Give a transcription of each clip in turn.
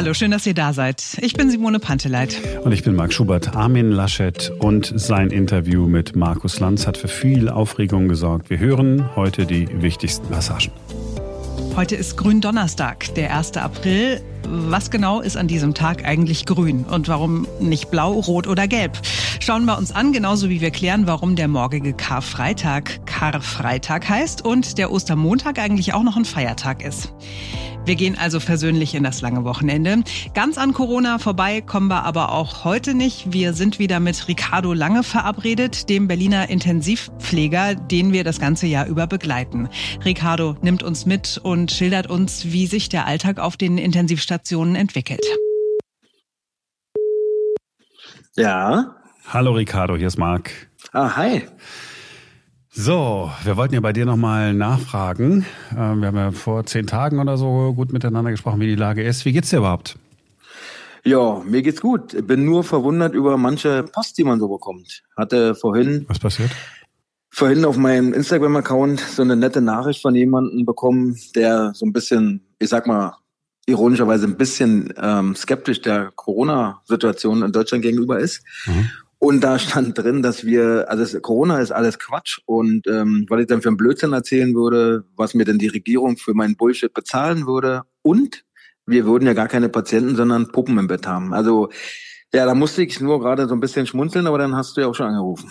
Hallo, schön, dass ihr da seid. Ich bin Simone Panteleit. Und ich bin Marc Schubert. Armin Laschet und sein Interview mit Markus Lanz hat für viel Aufregung gesorgt. Wir hören heute die wichtigsten Passagen. Heute ist Gründonnerstag, der 1. April. Was genau ist an diesem Tag eigentlich grün und warum nicht blau, rot oder gelb? Schauen wir uns an, genauso wie wir klären, warum der morgige Karfreitag Karfreitag heißt und der Ostermontag eigentlich auch noch ein Feiertag ist. Wir gehen also versöhnlich in das lange Wochenende. Ganz an Corona vorbei kommen wir aber auch heute nicht. Wir sind wieder mit Ricardo Lange verabredet, dem Berliner Intensivpfleger, den wir das ganze Jahr über begleiten. Ricardo nimmt uns mit und schildert uns, wie sich der Alltag auf den Intensivstationen entwickelt. Ja. Hallo Ricardo, hier ist Marc. Ah, hi. So, wir wollten ja bei dir nochmal nachfragen. Ähm, wir haben ja vor zehn Tagen oder so gut miteinander gesprochen, wie die Lage ist. Wie geht's dir überhaupt? Ja, mir geht's gut. Bin nur verwundert über manche Post, die man so bekommt. Hatte vorhin. Was passiert? Vorhin auf meinem Instagram-Account so eine nette Nachricht von jemandem bekommen, der so ein bisschen, ich sag mal, ironischerweise ein bisschen ähm, skeptisch der Corona-Situation in Deutschland gegenüber ist. Mhm. Und da stand drin, dass wir, also es, Corona ist alles Quatsch und ähm, weil ich dann für einen Blödsinn erzählen würde, was mir denn die Regierung für meinen Bullshit bezahlen würde und wir würden ja gar keine Patienten, sondern Puppen im Bett haben. Also ja, da musste ich nur gerade so ein bisschen schmunzeln, aber dann hast du ja auch schon angerufen.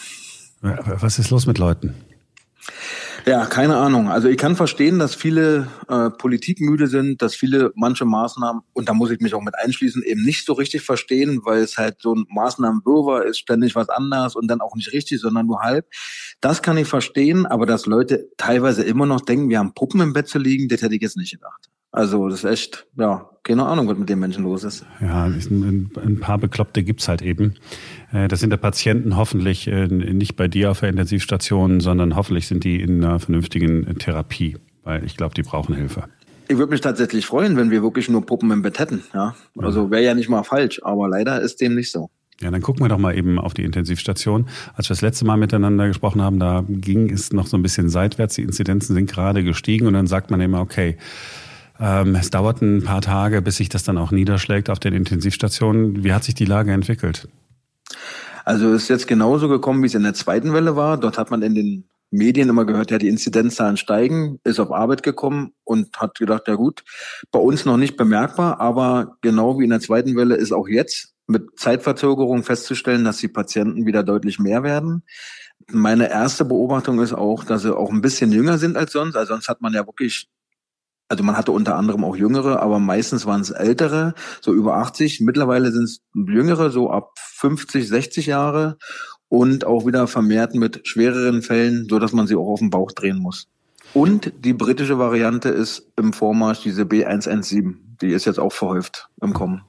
Was ist los mit Leuten? Ja, keine Ahnung. Also ich kann verstehen, dass viele äh, politikmüde sind, dass viele manche Maßnahmen, und da muss ich mich auch mit einschließen, eben nicht so richtig verstehen, weil es halt so ein Maßnahmenwürfer ist, ständig was anders und dann auch nicht richtig, sondern nur halb. Das kann ich verstehen, aber dass Leute teilweise immer noch denken, wir haben Puppen im Bett zu liegen, das hätte ich jetzt nicht gedacht. Also das ist echt, ja, keine Ahnung, was mit den Menschen los ist. Ja, ein, ein paar Bekloppte gibt's halt eben. Äh, das sind der Patienten hoffentlich äh, nicht bei dir auf der Intensivstation, sondern hoffentlich sind die in einer vernünftigen Therapie, weil ich glaube, die brauchen Hilfe. Ich würde mich tatsächlich freuen, wenn wir wirklich nur Puppen im Bett hätten. Ja, also wäre ja nicht mal falsch, aber leider ist dem nicht so. Ja, dann gucken wir doch mal eben auf die Intensivstation. Als wir das letzte Mal miteinander gesprochen haben, da ging es noch so ein bisschen seitwärts. Die Inzidenzen sind gerade gestiegen und dann sagt man immer, okay, ähm, es dauert ein paar Tage, bis sich das dann auch niederschlägt auf den Intensivstationen. Wie hat sich die Lage entwickelt? Also es ist jetzt genauso gekommen, wie es in der zweiten Welle war. Dort hat man in den Medien immer gehört, ja, die Inzidenzzahlen steigen, ist auf Arbeit gekommen und hat gedacht, ja gut, bei uns noch nicht bemerkbar, aber genau wie in der zweiten Welle ist auch jetzt mit Zeitverzögerung festzustellen, dass die Patienten wieder deutlich mehr werden. Meine erste Beobachtung ist auch, dass sie auch ein bisschen jünger sind als sonst. Also sonst hat man ja wirklich also man hatte unter anderem auch Jüngere, aber meistens waren es Ältere, so über 80. Mittlerweile sind es Jüngere, so ab 50, 60 Jahre und auch wieder vermehrt mit schwereren Fällen, so dass man sie auch auf den Bauch drehen muss. Und die britische Variante ist im Vormarsch diese B117. Die ist jetzt auch verhäuft im Kommen.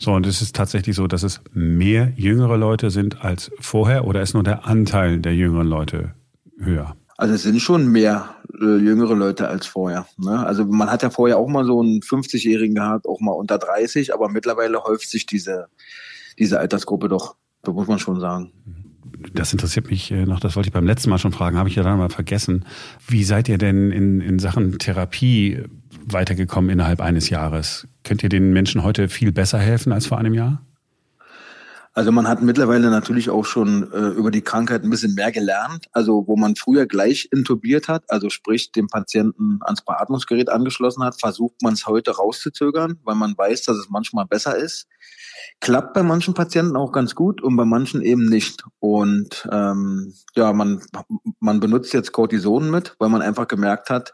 So, und es ist tatsächlich so, dass es mehr jüngere Leute sind als vorher oder ist nur der Anteil der jüngeren Leute höher? Also es sind schon mehr äh, jüngere Leute als vorher. Ne? Also man hat ja vorher auch mal so einen 50-Jährigen gehabt, auch mal unter 30, aber mittlerweile häuft sich diese, diese Altersgruppe doch, da muss man schon sagen. Das interessiert mich äh, noch, das wollte ich beim letzten Mal schon fragen, habe ich ja dann mal vergessen. Wie seid ihr denn in, in Sachen Therapie weitergekommen innerhalb eines Jahres? Könnt ihr den Menschen heute viel besser helfen als vor einem Jahr? Also man hat mittlerweile natürlich auch schon äh, über die Krankheit ein bisschen mehr gelernt. Also wo man früher gleich intubiert hat, also sprich dem Patienten ans Beatmungsgerät angeschlossen hat, versucht man es heute rauszuzögern, weil man weiß, dass es manchmal besser ist. Klappt bei manchen Patienten auch ganz gut und bei manchen eben nicht. Und ähm, ja, man, man benutzt jetzt Cortison mit, weil man einfach gemerkt hat,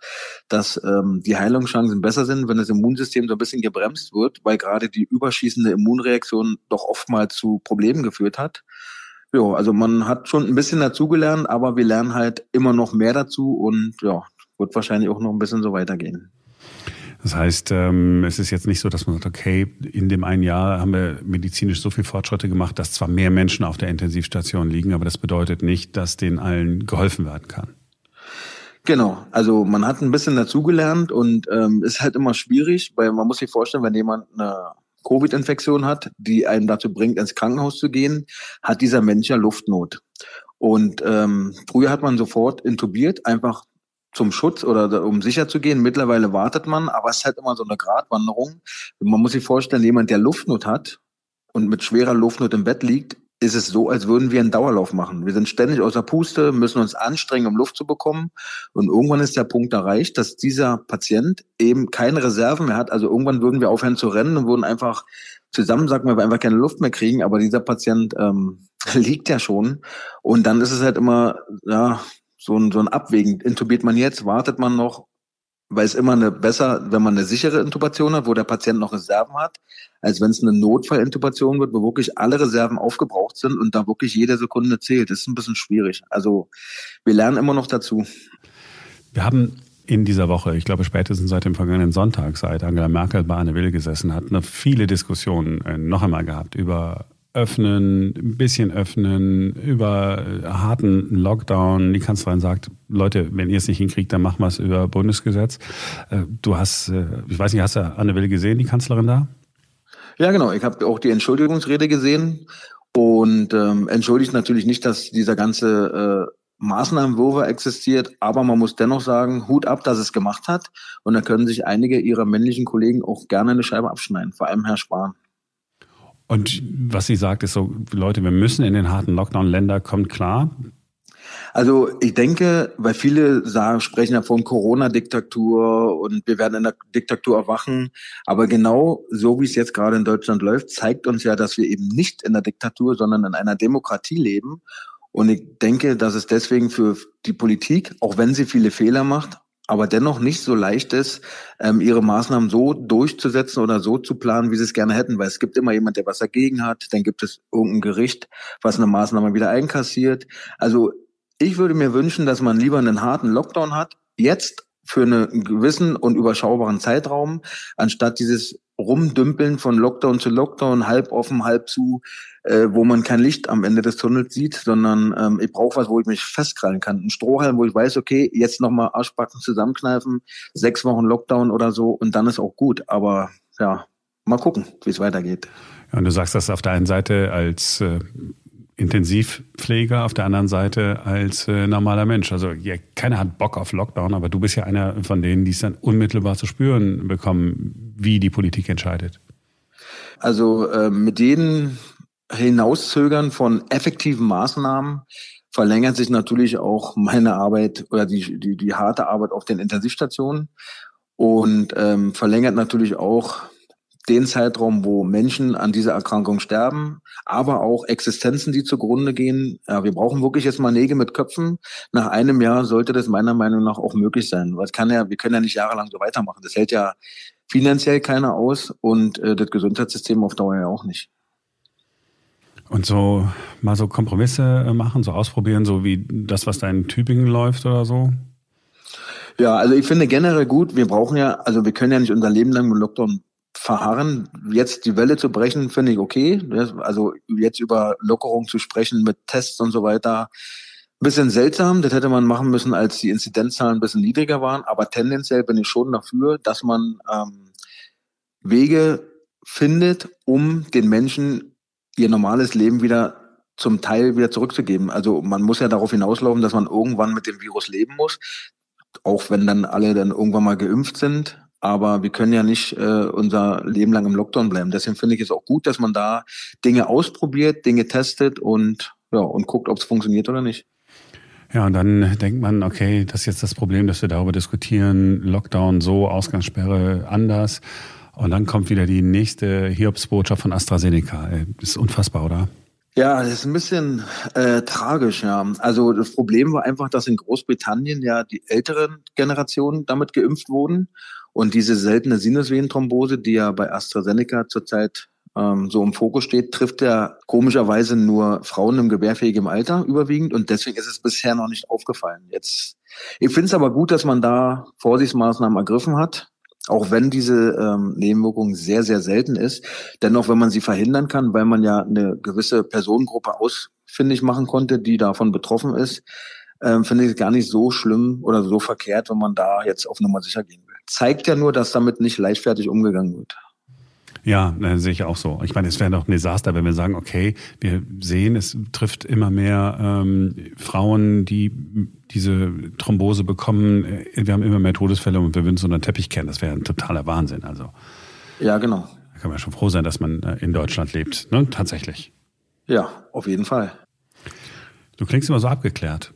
dass ähm, die Heilungschancen besser sind, wenn das Immunsystem so ein bisschen gebremst wird, weil gerade die überschießende Immunreaktion doch oftmals zu Problemen geführt hat. Ja, also man hat schon ein bisschen dazugelernt, aber wir lernen halt immer noch mehr dazu und ja, wird wahrscheinlich auch noch ein bisschen so weitergehen. Das heißt, ähm, es ist jetzt nicht so, dass man sagt, okay, in dem einen Jahr haben wir medizinisch so viel Fortschritte gemacht, dass zwar mehr Menschen auf der Intensivstation liegen, aber das bedeutet nicht, dass denen allen geholfen werden kann. Genau, also man hat ein bisschen dazugelernt und ähm, ist halt immer schwierig, weil man muss sich vorstellen, wenn jemand eine Covid-Infektion hat, die einen dazu bringt, ins Krankenhaus zu gehen, hat dieser Mensch ja Luftnot. Und ähm, früher hat man sofort intubiert, einfach zum Schutz oder um sicher zu gehen. Mittlerweile wartet man, aber es ist halt immer so eine Gratwanderung. Man muss sich vorstellen, jemand, der Luftnot hat und mit schwerer Luftnot im Bett liegt, ist es so, als würden wir einen Dauerlauf machen. Wir sind ständig außer Puste, müssen uns anstrengen, um Luft zu bekommen. Und irgendwann ist der Punkt erreicht, dass dieser Patient eben keine Reserven mehr hat. Also irgendwann würden wir aufhören zu rennen und würden einfach zusammensacken, weil wir einfach keine Luft mehr kriegen. Aber dieser Patient ähm, liegt ja schon. Und dann ist es halt immer, ja, so ein, so ein Abwägen. Intubiert man jetzt, wartet man noch, weil es immer eine besser, wenn man eine sichere Intubation hat, wo der Patient noch Reserven hat, als wenn es eine Notfallintubation wird, wo wirklich alle Reserven aufgebraucht sind und da wirklich jede Sekunde zählt. Das ist ein bisschen schwierig. Also wir lernen immer noch dazu. Wir haben in dieser Woche, ich glaube spätestens seit dem vergangenen Sonntag, seit Angela Merkel bei Anne Will gesessen hat, eine viele Diskussionen äh, noch einmal gehabt über öffnen, ein bisschen öffnen, über harten Lockdown. Die Kanzlerin sagt, Leute, wenn ihr es nicht hinkriegt, dann machen wir es über Bundesgesetz. Äh, du hast, äh, ich weiß nicht, hast du Anne Will gesehen, die Kanzlerin da? Ja, genau. Ich habe auch die Entschuldigungsrede gesehen und ähm, entschuldigt natürlich nicht, dass dieser ganze äh, Maßnahmenwurf existiert, aber man muss dennoch sagen, Hut ab, dass es gemacht hat. Und da können sich einige ihrer männlichen Kollegen auch gerne eine Scheibe abschneiden, vor allem Herr Spahn. Und was sie sagt, ist so, Leute, wir müssen in den harten Lockdown-Länder, kommt klar. Also ich denke, weil viele sagen, sprechen ja von Corona-Diktatur und wir werden in der Diktatur erwachen. Aber genau so, wie es jetzt gerade in Deutschland läuft, zeigt uns ja, dass wir eben nicht in der Diktatur, sondern in einer Demokratie leben. Und ich denke, dass es deswegen für die Politik, auch wenn sie viele Fehler macht, aber dennoch nicht so leicht ist, ähm, ihre Maßnahmen so durchzusetzen oder so zu planen, wie sie es gerne hätten, weil es gibt immer jemand, der was dagegen hat, dann gibt es irgendein Gericht, was eine Maßnahme wieder einkassiert. Also ich würde mir wünschen, dass man lieber einen harten Lockdown hat, jetzt für einen gewissen und überschaubaren Zeitraum, anstatt dieses Rumdümpeln von Lockdown zu Lockdown, halb offen, halb zu, äh, wo man kein Licht am Ende des Tunnels sieht, sondern ähm, ich brauche was, wo ich mich festkrallen kann. Ein Strohhalm, wo ich weiß, okay, jetzt nochmal Arschbacken zusammenkneifen, sechs Wochen Lockdown oder so und dann ist auch gut. Aber ja, mal gucken, wie es weitergeht. Ja, und du sagst das auf der einen Seite als äh, Intensivpfleger, auf der anderen Seite als äh, normaler Mensch. Also ja, keiner hat Bock auf Lockdown, aber du bist ja einer von denen, die es dann unmittelbar zu spüren bekommen, wie die Politik entscheidet. Also äh, mit jedem Hinauszögern von effektiven Maßnahmen verlängert sich natürlich auch meine Arbeit oder die, die, die harte Arbeit auf den Intensivstationen und ähm, verlängert natürlich auch den Zeitraum, wo Menschen an dieser Erkrankung sterben, aber auch Existenzen, die zugrunde gehen. Ja, wir brauchen wirklich jetzt mal Nägel mit Köpfen. Nach einem Jahr sollte das meiner Meinung nach auch möglich sein. Es kann ja, wir können ja nicht jahrelang so weitermachen. Das hält ja finanziell keiner aus und äh, das Gesundheitssystem auf Dauer ja auch nicht. Und so mal so Kompromisse äh, machen, so ausprobieren, so wie das, was da in Tübingen läuft oder so? Ja, also ich finde generell gut, wir brauchen ja, also wir können ja nicht unser Leben lang mit Lockdown verharren. Jetzt die Welle zu brechen, finde ich okay. Also jetzt über Lockerung zu sprechen mit Tests und so weiter. Ein bisschen seltsam, das hätte man machen müssen, als die Inzidenzzahlen ein bisschen niedriger waren. Aber tendenziell bin ich schon dafür, dass man ähm, Wege findet, um den Menschen ihr normales Leben wieder zum Teil wieder zurückzugeben. Also man muss ja darauf hinauslaufen, dass man irgendwann mit dem Virus leben muss, auch wenn dann alle dann irgendwann mal geimpft sind. Aber wir können ja nicht äh, unser Leben lang im Lockdown bleiben. Deswegen finde ich es auch gut, dass man da Dinge ausprobiert, Dinge testet und ja und guckt, ob es funktioniert oder nicht. Ja, und dann denkt man, okay, das ist jetzt das Problem, dass wir darüber diskutieren, Lockdown so, Ausgangssperre anders. Und dann kommt wieder die nächste Hiobsbotschaft von AstraZeneca. Das ist unfassbar, oder? Ja, das ist ein bisschen äh, tragisch, ja. Also das Problem war einfach, dass in Großbritannien ja die älteren Generationen damit geimpft wurden und diese seltene Sinusvenenthrombose, die ja bei AstraZeneca zurzeit ähm, so im Fokus steht, trifft ja komischerweise nur Frauen im gebärfähigen Alter überwiegend und deswegen ist es bisher noch nicht aufgefallen. Jetzt, ich finde es aber gut, dass man da Vorsichtsmaßnahmen ergriffen hat, auch wenn diese ähm, Nebenwirkung sehr, sehr selten ist. Dennoch, wenn man sie verhindern kann, weil man ja eine gewisse Personengruppe ausfindig machen konnte, die davon betroffen ist, ähm, finde ich es gar nicht so schlimm oder so verkehrt, wenn man da jetzt auf Nummer sicher gehen will zeigt ja nur, dass damit nicht leichtfertig umgegangen wird. Ja, äh, sehe ich auch so. Ich meine, es wäre doch ein Desaster, wenn wir sagen, okay, wir sehen, es trifft immer mehr ähm, Frauen, die diese Thrombose bekommen. Äh, wir haben immer mehr Todesfälle und wir würden so einen Teppich kennen. Das wäre ein totaler Wahnsinn. Also ja, genau. Da kann man schon froh sein, dass man äh, in Deutschland lebt. Ne? Tatsächlich. Ja, auf jeden Fall. Du klingst immer so abgeklärt.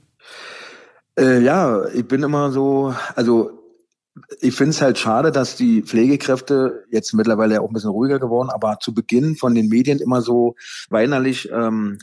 Äh, ja, ich bin immer so, also ich finde es halt schade, dass die Pflegekräfte jetzt mittlerweile auch ein bisschen ruhiger geworden, aber zu Beginn von den Medien immer so weinerlich ähm,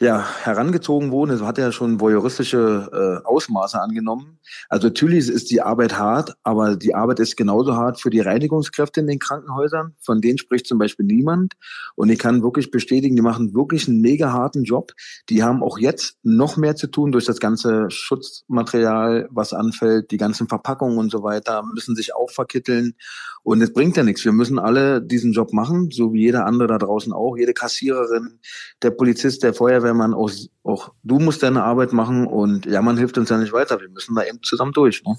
ja, herangezogen wurden. Es hat ja schon voyeuristische äh, Ausmaße angenommen. Also natürlich ist die Arbeit hart, aber die Arbeit ist genauso hart für die Reinigungskräfte in den Krankenhäusern. Von denen spricht zum Beispiel niemand. Und ich kann wirklich bestätigen, die machen wirklich einen mega harten Job. Die haben auch jetzt noch mehr zu tun durch das ganze Schutzmaterial, was anfällt, die ganzen Verpackungen und so weiter, müssen sich auch verkitteln. Und es bringt ja nichts. Wir müssen alle diesen Job machen, so wie jeder andere da draußen auch. Jede Kassiererin, der Polizist, der Feuerwehrmann, auch, auch du musst deine Arbeit machen und ja, man hilft uns ja nicht weiter. Wir müssen da eben zusammen durch. Ne?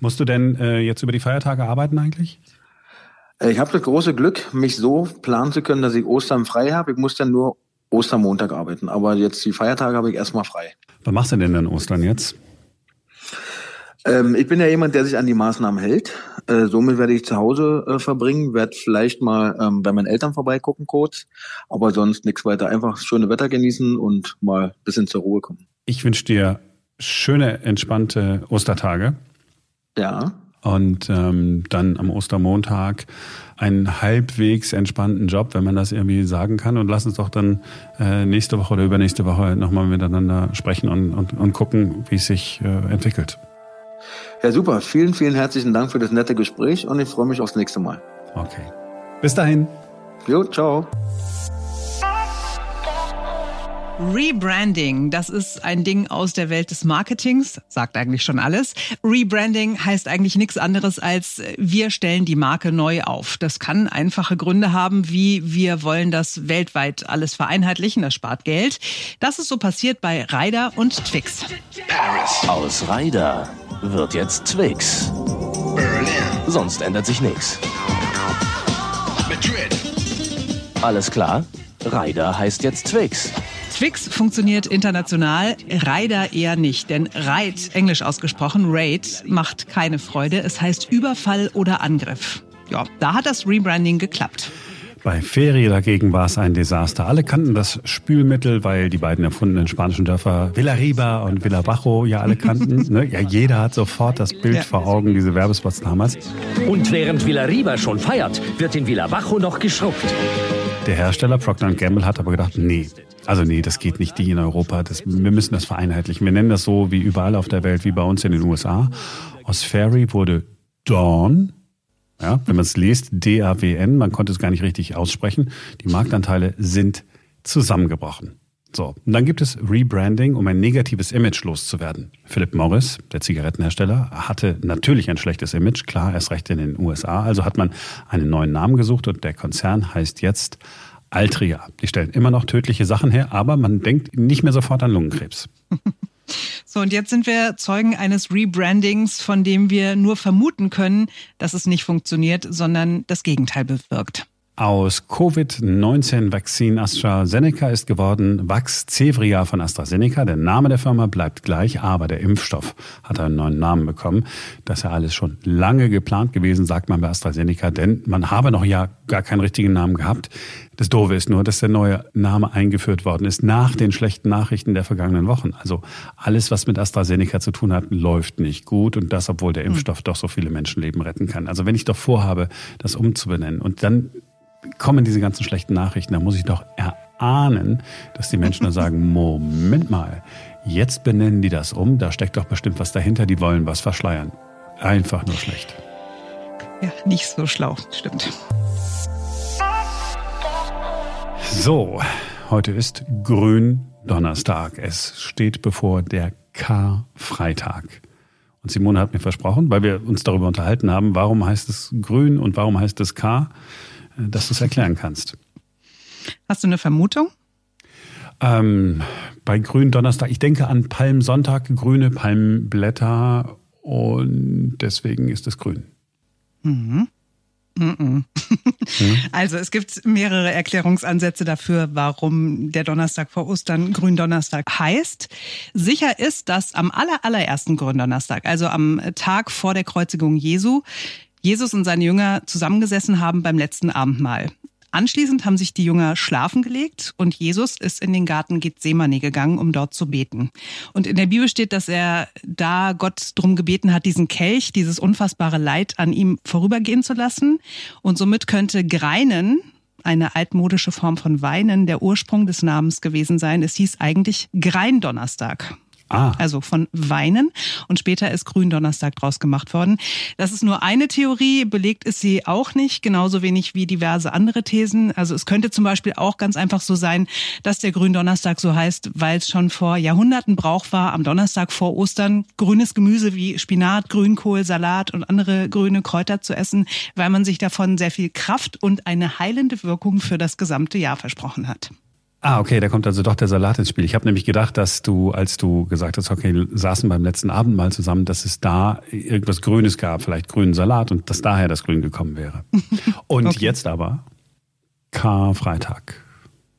Musst du denn äh, jetzt über die Feiertage arbeiten eigentlich? Äh, ich habe das große Glück, mich so planen zu können, dass ich Ostern frei habe. Ich muss dann nur Ostermontag arbeiten. Aber jetzt die Feiertage habe ich erstmal frei. Was machst du denn dann Ostern jetzt? Ähm, ich bin ja jemand, der sich an die Maßnahmen hält. Äh, somit werde ich zu Hause äh, verbringen, werde vielleicht mal ähm, bei meinen Eltern vorbeigucken kurz, aber sonst nichts weiter. Einfach schöne Wetter genießen und mal ein bisschen zur Ruhe kommen. Ich wünsche dir schöne, entspannte Ostertage. Ja. Und ähm, dann am Ostermontag einen halbwegs entspannten Job, wenn man das irgendwie sagen kann. Und lass uns doch dann äh, nächste Woche oder übernächste Woche nochmal miteinander sprechen und, und, und gucken, wie es sich äh, entwickelt. Ja, super. Vielen, vielen herzlichen Dank für das nette Gespräch und ich freue mich aufs nächste Mal. Okay. Bis dahin. Jo, ciao. Rebranding, das ist ein Ding aus der Welt des Marketings, sagt eigentlich schon alles. Rebranding heißt eigentlich nichts anderes als wir stellen die Marke neu auf. Das kann einfache Gründe haben, wie wir wollen das weltweit alles vereinheitlichen, das spart Geld. Das ist so passiert bei Ryder und Twix. Paris. Aus Ryder wird jetzt Twix. Berlin. Sonst ändert sich nichts. Madrid. Alles klar? Ryder heißt jetzt Twix. Twix funktioniert international, Raider eher nicht, denn Raid, englisch ausgesprochen, Raid, macht keine Freude. Es heißt Überfall oder Angriff. Ja, da hat das Rebranding geklappt. Bei Ferie dagegen war es ein Desaster. Alle kannten das Spülmittel, weil die beiden erfundenen spanischen Dörfer Villarriba und Villabajo ja alle kannten. ne? Ja, jeder hat sofort das Bild ja. vor Augen, diese Werbespots damals. Und während Villarriba schon feiert, wird in Villabajo noch geschrubbt. Der Hersteller Procter Gamble hat aber gedacht, nee, also nee, das geht nicht, die in Europa. Das, wir müssen das vereinheitlichen. Wir nennen das so wie überall auf der Welt, wie bei uns in den USA. Aus Fairy wurde Dawn, ja, wenn man es liest, D-A-W-N, man konnte es gar nicht richtig aussprechen. Die Marktanteile sind zusammengebrochen. So, und dann gibt es Rebranding, um ein negatives Image loszuwerden. Philip Morris, der Zigarettenhersteller, hatte natürlich ein schlechtes Image, klar, erst recht in den USA. Also hat man einen neuen Namen gesucht und der Konzern heißt jetzt Altria. Die stellen immer noch tödliche Sachen her, aber man denkt nicht mehr sofort an Lungenkrebs. So, und jetzt sind wir Zeugen eines Rebrandings, von dem wir nur vermuten können, dass es nicht funktioniert, sondern das Gegenteil bewirkt. Aus Covid-19-Vakzin AstraZeneca ist geworden Vaxzevria von AstraZeneca. Der Name der Firma bleibt gleich, aber der Impfstoff hat einen neuen Namen bekommen. Das ist ja alles schon lange geplant gewesen, sagt man bei AstraZeneca, denn man habe noch ja gar keinen richtigen Namen gehabt. Das Doofe ist nur, dass der neue Name eingeführt worden ist nach den schlechten Nachrichten der vergangenen Wochen. Also alles, was mit AstraZeneca zu tun hat, läuft nicht gut und das, obwohl der hm. Impfstoff doch so viele Menschenleben retten kann. Also wenn ich doch vorhabe, das umzubenennen und dann kommen diese ganzen schlechten Nachrichten, da muss ich doch erahnen, dass die Menschen dann sagen, Moment mal, jetzt benennen die das um, da steckt doch bestimmt was dahinter, die wollen was verschleiern. Einfach nur schlecht. Ja, nicht so schlau, stimmt. So, heute ist Gründonnerstag. Es steht bevor der Karfreitag. Und Simone hat mir versprochen, weil wir uns darüber unterhalten haben, warum heißt es Grün und warum heißt es K, dass du es erklären kannst. Hast du eine Vermutung? Ähm, bei Gründonnerstag, ich denke an Palmsonntag, grüne Palmblätter und deswegen ist es grün. Mhm. Also es gibt mehrere Erklärungsansätze dafür, warum der Donnerstag vor Ostern Gründonnerstag heißt. Sicher ist, dass am aller, allerersten Gründonnerstag, also am Tag vor der Kreuzigung Jesu, Jesus und seine Jünger zusammengesessen haben beim letzten Abendmahl. Anschließend haben sich die Jünger schlafen gelegt und Jesus ist in den Garten Gethsemane gegangen, um dort zu beten. Und in der Bibel steht, dass er da Gott drum gebeten hat, diesen Kelch, dieses unfassbare Leid an ihm vorübergehen zu lassen. Und somit könnte Greinen, eine altmodische Form von Weinen, der Ursprung des Namens gewesen sein. Es hieß eigentlich Greindonnerstag. Ah. Also von Weinen. Und später ist Gründonnerstag draus gemacht worden. Das ist nur eine Theorie. Belegt ist sie auch nicht. Genauso wenig wie diverse andere Thesen. Also es könnte zum Beispiel auch ganz einfach so sein, dass der Gründonnerstag so heißt, weil es schon vor Jahrhunderten Brauch war, am Donnerstag vor Ostern grünes Gemüse wie Spinat, Grünkohl, Salat und andere grüne Kräuter zu essen, weil man sich davon sehr viel Kraft und eine heilende Wirkung für das gesamte Jahr versprochen hat. Ah, okay, da kommt also doch der Salat ins Spiel. Ich habe nämlich gedacht, dass du, als du gesagt hast, okay, saßen beim letzten Abend mal zusammen, dass es da irgendwas Grünes gab, vielleicht grünen Salat und dass daher das Grün gekommen wäre. Und okay. jetzt aber Karfreitag.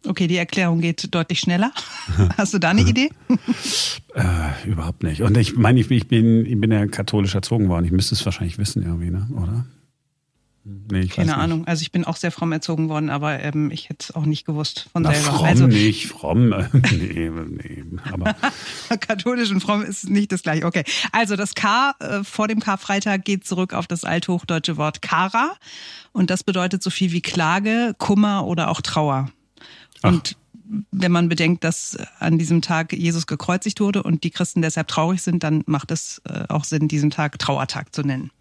Okay, die Erklärung geht deutlich schneller. Hast du da eine Idee? äh, überhaupt nicht. Und ich meine, ich, ich, bin, ich bin ja katholisch erzogen worden. Ich müsste es wahrscheinlich wissen irgendwie, ne? oder? Nee, Keine Ahnung. Also ich bin auch sehr fromm erzogen worden, aber ähm, ich hätte es auch nicht gewusst von Na, selber. Fromm also, nicht, fromm. nee, nee. Aber Katholisch und fromm ist nicht das gleiche. Okay. Also das K äh, vor dem Karfreitag geht zurück auf das althochdeutsche Wort Kara. Und das bedeutet so viel wie Klage, Kummer oder auch Trauer. Ach. Und wenn man bedenkt, dass an diesem Tag Jesus gekreuzigt wurde und die Christen deshalb traurig sind, dann macht es äh, auch Sinn, diesen Tag Trauertag zu nennen.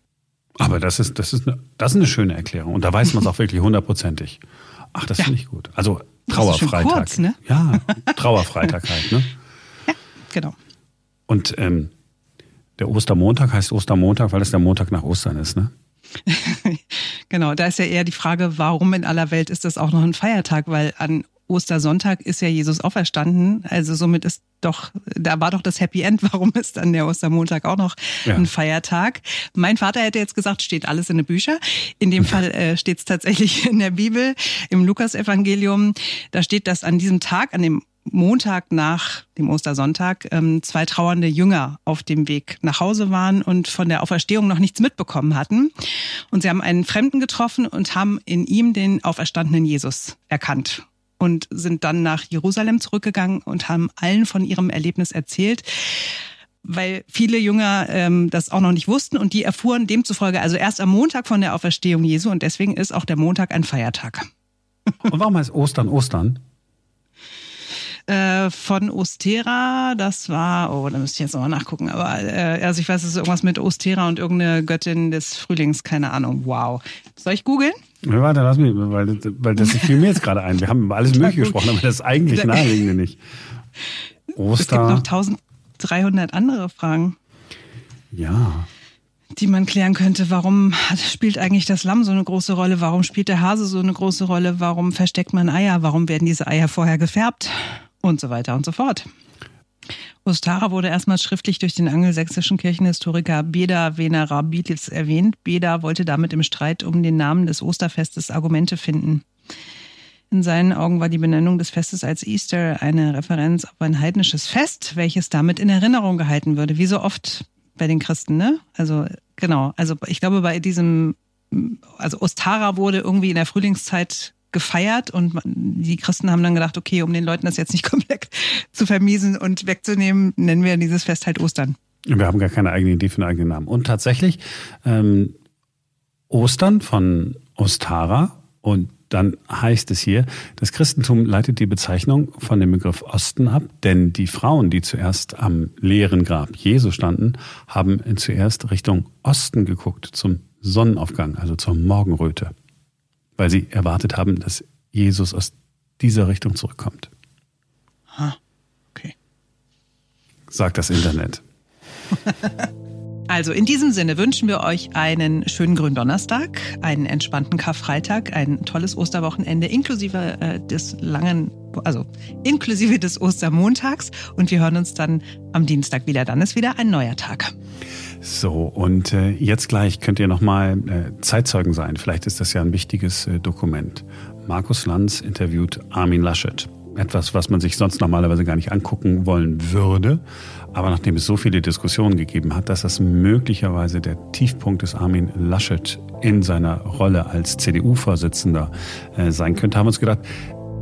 Aber das ist, das ist, eine, das ist eine schöne Erklärung. Und da weiß man es auch wirklich hundertprozentig. Ach, das ja. finde ich gut. Also Trauerfreitag. Kurz, ne? Ja, Trauerfreitag halt, ne? Ja, genau. Und ähm, der Ostermontag heißt Ostermontag, weil es der Montag nach Ostern ist, ne? genau, da ist ja eher die Frage, warum in aller Welt ist das auch noch ein Feiertag? Weil an Ostersonntag ist ja Jesus auferstanden. Also somit ist doch, da war doch das Happy End. Warum ist dann der Ostermontag auch noch ja. ein Feiertag? Mein Vater hätte jetzt gesagt, steht alles in den Büchern. In dem Fall äh, steht es tatsächlich in der Bibel, im Lukasevangelium. Da steht, dass an diesem Tag, an dem Montag nach dem Ostersonntag ähm, zwei trauernde Jünger auf dem Weg nach Hause waren und von der Auferstehung noch nichts mitbekommen hatten. Und sie haben einen Fremden getroffen und haben in ihm den auferstandenen Jesus erkannt und sind dann nach Jerusalem zurückgegangen und haben allen von ihrem Erlebnis erzählt weil viele Jünger ähm, das auch noch nicht wussten und die erfuhren demzufolge also erst am Montag von der Auferstehung Jesu und deswegen ist auch der Montag ein Feiertag. Und warum heißt Ostern Ostern? Äh, von Ostera, das war, oh, da müsste ich jetzt nochmal nachgucken, aber äh, also ich weiß, es ist irgendwas mit Ostera und irgendeine Göttin des Frühlings, keine Ahnung, wow. Soll ich googeln? Warte, lass mich, weil, weil das fiel mir jetzt gerade ein. Wir haben über alles Mögliche gesprochen, aber das eigentlich naheliegende nicht. Oster. Es gibt noch 1300 andere Fragen. Ja. Die man klären könnte. Warum spielt eigentlich das Lamm so eine große Rolle? Warum spielt der Hase so eine große Rolle? Warum versteckt man Eier? Warum werden diese Eier vorher gefärbt? Und so weiter und so fort. Ostara wurde erstmals schriftlich durch den angelsächsischen Kirchenhistoriker Beda Venerabilis erwähnt. Beda wollte damit im Streit um den Namen des Osterfestes Argumente finden. In seinen Augen war die Benennung des Festes als Easter eine Referenz auf ein heidnisches Fest, welches damit in Erinnerung gehalten würde, wie so oft bei den Christen, ne? Also genau, also ich glaube bei diesem also Ostara wurde irgendwie in der Frühlingszeit gefeiert und die Christen haben dann gedacht, okay, um den Leuten das jetzt nicht komplett zu vermiesen und wegzunehmen, nennen wir dieses Fest halt Ostern. Wir haben gar keine eigene Idee für einen eigenen Namen. Und tatsächlich, ähm, Ostern von Ostara und dann heißt es hier, das Christentum leitet die Bezeichnung von dem Begriff Osten ab, denn die Frauen, die zuerst am leeren Grab Jesu standen, haben zuerst Richtung Osten geguckt, zum Sonnenaufgang, also zur Morgenröte weil sie erwartet haben, dass Jesus aus dieser Richtung zurückkommt. Ah, okay. Sagt das Internet. Also in diesem Sinne wünschen wir euch einen schönen Gründonnerstag, einen entspannten Karfreitag, ein tolles Osterwochenende inklusive äh, des langen, also inklusive des Ostermontags und wir hören uns dann am Dienstag wieder. Dann ist wieder ein neuer Tag. So, und äh, jetzt gleich könnt ihr nochmal äh, Zeitzeugen sein. Vielleicht ist das ja ein wichtiges äh, Dokument. Markus Lanz interviewt Armin Laschet etwas, was man sich sonst normalerweise gar nicht angucken wollen würde. Aber nachdem es so viele Diskussionen gegeben hat, dass das möglicherweise der Tiefpunkt des Armin Laschet in seiner Rolle als CDU-Vorsitzender äh, sein könnte, haben wir uns gedacht,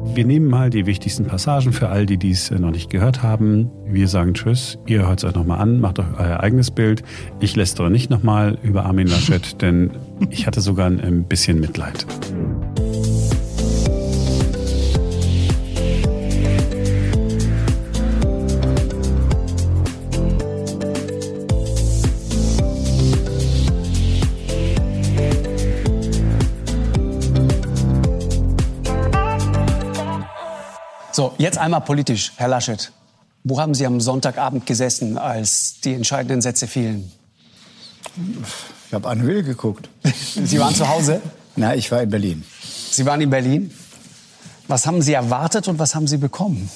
wir nehmen mal die wichtigsten Passagen für all die, die es äh, noch nicht gehört haben. Wir sagen Tschüss, ihr hört es euch nochmal an, macht euch euer eigenes Bild. Ich lästere nicht nochmal über Armin Laschet, denn ich hatte sogar ein bisschen Mitleid. So, jetzt einmal politisch, Herr Laschet. Wo haben Sie am Sonntagabend gesessen, als die entscheidenden Sätze fielen? Ich habe Anne Will geguckt. Sie waren zu Hause? Na, ich war in Berlin. Sie waren in Berlin. Was haben Sie erwartet und was haben Sie bekommen?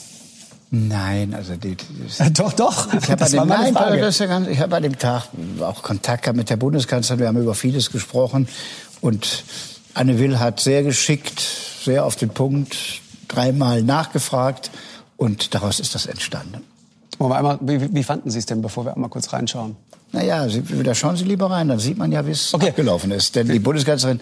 Nein, also die, das, doch, doch. Ich habe an, hab an dem Tag auch Kontakt gehabt mit der Bundeskanzlerin. Wir haben über vieles gesprochen und Anne Will hat sehr geschickt, sehr auf den Punkt dreimal nachgefragt und daraus ist das entstanden. Einmal, wie, wie, fanden Sie es denn, bevor wir einmal kurz reinschauen? Naja, Sie, da schauen Sie lieber rein, dann sieht man ja, wie es okay. abgelaufen ist. Denn die Bundeskanzlerin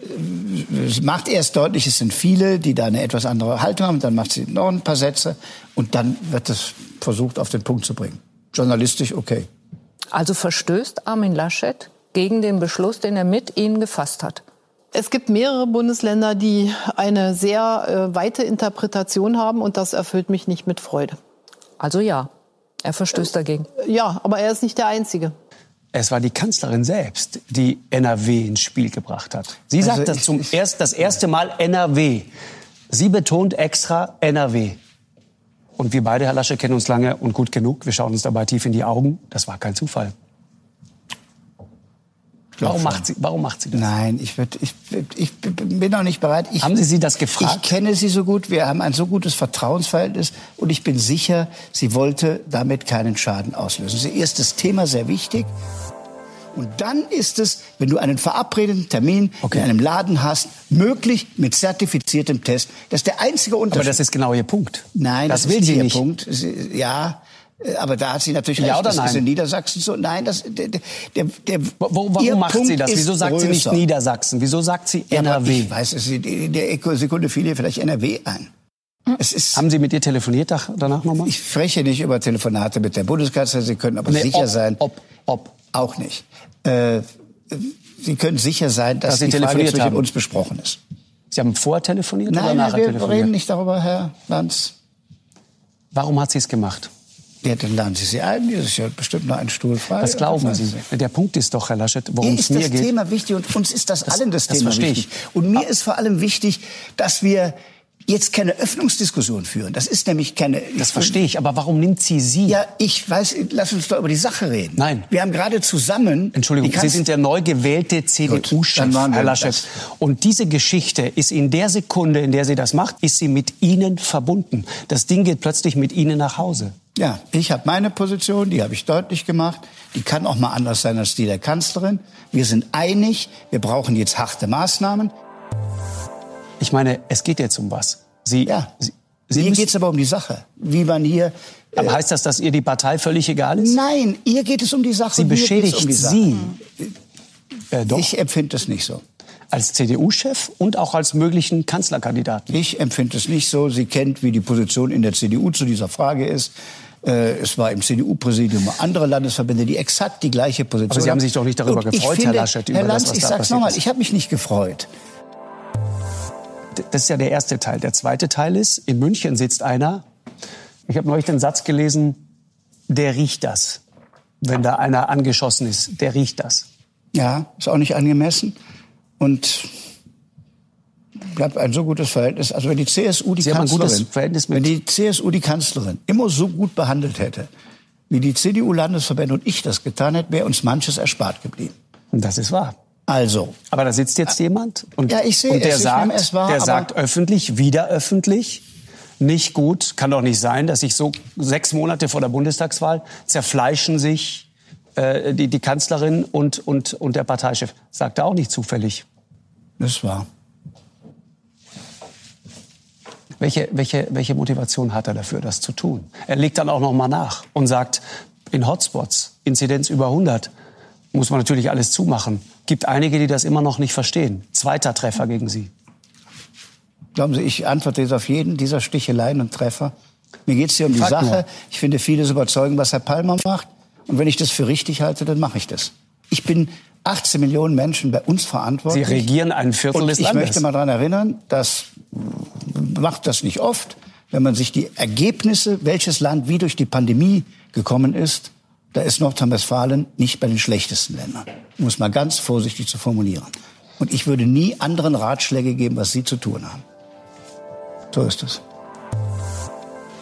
äh, macht erst deutlich, es sind viele, die da eine etwas andere Haltung haben, dann macht sie noch ein paar Sätze und dann wird es versucht, auf den Punkt zu bringen. Journalistisch okay. Also verstößt Armin Laschet gegen den Beschluss, den er mit Ihnen gefasst hat? Es gibt mehrere Bundesländer, die eine sehr äh, weite Interpretation haben und das erfüllt mich nicht mit Freude. Also ja, er verstößt dagegen. Ja, aber er ist nicht der Einzige. Es war die Kanzlerin selbst, die NRW ins Spiel gebracht hat. Sie also sagt das zum erst, das erste Mal NRW. Sie betont extra NRW. Und wir beide, Herr Lasche, kennen uns lange und gut genug. Wir schauen uns dabei tief in die Augen. Das war kein Zufall. Warum macht, sie, warum macht sie das? Nein, ich, würd, ich, ich bin noch nicht bereit. Ich, haben Sie sie das gefragt? Ich kenne sie so gut, wir haben ein so gutes Vertrauensverhältnis und ich bin sicher, sie wollte damit keinen Schaden auslösen. Sie ist das Thema sehr wichtig. Und dann ist es, wenn du einen verabredeten Termin okay. in einem Laden hast, möglich mit zertifiziertem Test. Das ist der einzige Unterschied. Aber das ist genau Ihr Punkt. Nein, das, das will ist sie nicht. Punkt. Ja, äh, aber da hat sie natürlich ja recht, oder das nein? ist in Niedersachsen so. Nein, das, der, der, der Wo, warum macht Punkt sie das? Wieso sagt größer. sie nicht Niedersachsen? Wieso sagt sie NRW? Ja, ich weiß, es in der Sekunde fiel ihr vielleicht NRW ein. Es ist, Haben Sie mit ihr telefoniert danach nochmal? Ich spreche nicht über Telefonate mit der Bundeskanzlerin. Sie können aber nee, sicher ob, sein. Ob, ob. Auch nicht. Äh, Sie können sicher sein, dass, dass die Frage zwischen uns besprochen ist. Sie haben vortelefoniert nein, oder nachher nein, wir telefoniert? reden nicht darüber, Herr Lanz. Warum hat sie es gemacht? Ja, dann laden Sie sie ein. Hier ist ja bestimmt noch ein Stuhl frei. Was glauben Sie? Der Punkt ist doch, Herr Laschet, worum es mir geht. Mir ist das Thema wichtig und uns ist das, das allen das, das Thema wichtig. Und mir ist vor allem wichtig, dass wir jetzt keine Öffnungsdiskussion führen. Das ist nämlich keine. Das verstehe ich. Aber warum nimmt sie Sie? Ja, ich weiß. Lass uns doch über die Sache reden. Nein. Wir haben gerade zusammen. Entschuldigung, Sie sind der neu gewählte CDU-Chef, Herr Laschet. Und diese Geschichte ist in der Sekunde, in der sie das macht, ist sie mit Ihnen verbunden. Das Ding geht plötzlich mit Ihnen nach Hause. Ja, ich habe meine Position, die habe ich deutlich gemacht. Die kann auch mal anders sein als die der Kanzlerin. Wir sind einig. Wir brauchen jetzt harte Maßnahmen. Ich meine, es geht jetzt um was. Sie, ja. Sie, Sie hier geht es aber um die Sache. Wie man hier. Aber äh, heißt das, dass ihr die Partei völlig egal ist? Nein, ihr geht es um die Sache. Sie beschädigt um Sie. Äh, doch. Ich empfinde es nicht so. Als CDU-Chef und auch als möglichen Kanzlerkandidaten? Ich empfinde es nicht so. Sie kennt, wie die Position in der CDU zu dieser Frage ist. Äh, es war im CDU-Präsidium andere Landesverbände, die exakt die gleiche Position haben. Aber Sie haben sich doch nicht darüber gefreut, finde, Herr Laschet, über Herr Lanz, das, was ich da sag's nochmal, ich habe mich nicht gefreut das ist ja der erste Teil. Der zweite Teil ist, in München sitzt einer, ich habe neulich den Satz gelesen, der riecht das. Wenn da einer angeschossen ist, der riecht das. Ja, ist auch nicht angemessen. Und bleibt ein so gutes Verhältnis. Also wenn die CSU die Sie Kanzlerin, wenn die CSU die Kanzlerin immer so gut behandelt hätte, wie die CDU-Landesverbände und ich das getan hätten, wäre uns manches erspart geblieben. Und das ist wahr. Also. Aber da sitzt jetzt jemand und, ja, ich sehe, und der es, sagt, es war, der sagt öffentlich, wieder öffentlich, nicht gut, kann doch nicht sein, dass sich so sechs Monate vor der Bundestagswahl zerfleischen sich äh, die, die Kanzlerin und, und, und der Parteichef. Sagt er auch nicht zufällig. Das war. Welche, welche, welche Motivation hat er dafür, das zu tun? Er legt dann auch noch mal nach und sagt, in Hotspots, Inzidenz über 100, muss man natürlich alles zumachen. Gibt einige, die das immer noch nicht verstehen. Zweiter Treffer gegen Sie. Glauben Sie, ich antworte jetzt auf jeden dieser Sticheleien und Treffer. Mir geht es hier um die Frag Sache. nur. Ich finde vieles überzeugend, was Herr Palmer macht. Und wenn ich das für richtig halte, dann mache ich das. Ich bin 18 Millionen Menschen bei uns Sie verantwortlich. regieren ein Viertel Und des ich Landes. möchte mal daran erinnern, das macht das nicht oft, wenn man sich die Ergebnisse, welches Land wie durch die Pandemie gekommen ist, da ist Nordrhein-Westfalen nicht bei den schlechtesten Ländern. Um es mal ganz vorsichtig zu formulieren. Und ich würde nie anderen Ratschläge geben, was Sie zu tun haben. So ist es.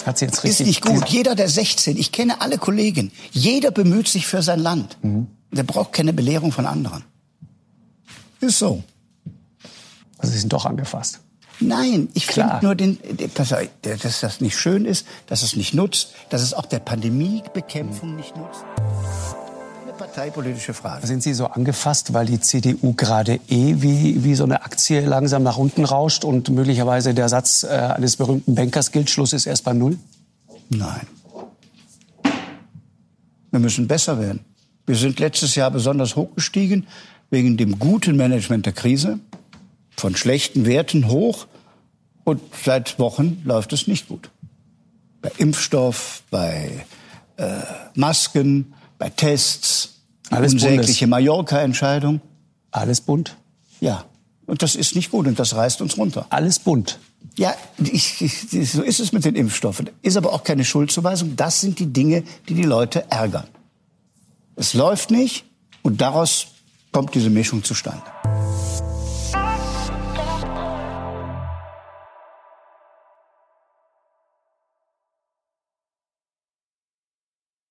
Hat sie jetzt Ist richtig nicht gut. Jeder der 16, ich kenne alle Kollegen, jeder bemüht sich für sein Land. Der braucht keine Belehrung von anderen. Ist so. Also Sie sind doch angefasst. Nein, ich finde nur, den, auf, dass das nicht schön ist, dass es nicht nutzt, dass es auch der Pandemiebekämpfung nicht nutzt. Eine parteipolitische Frage. Sind Sie so angefasst, weil die CDU gerade eh wie, wie so eine Aktie langsam nach unten rauscht und möglicherweise der Satz äh, eines berühmten Bankers gilt, Schluss ist erst bei Null? Nein. Wir müssen besser werden. Wir sind letztes Jahr besonders hochgestiegen wegen dem guten Management der Krise, von schlechten Werten hoch. Und seit Wochen läuft es nicht gut. Bei Impfstoff, bei äh, Masken, bei Tests, Alles unsägliche Mallorca-Entscheidung. Alles bunt. Ja, und das ist nicht gut und das reißt uns runter. Alles bunt. Ja, ich, ich, so ist es mit den Impfstoffen. Ist aber auch keine Schuldzuweisung. Das sind die Dinge, die die Leute ärgern. Es läuft nicht und daraus kommt diese Mischung zustande.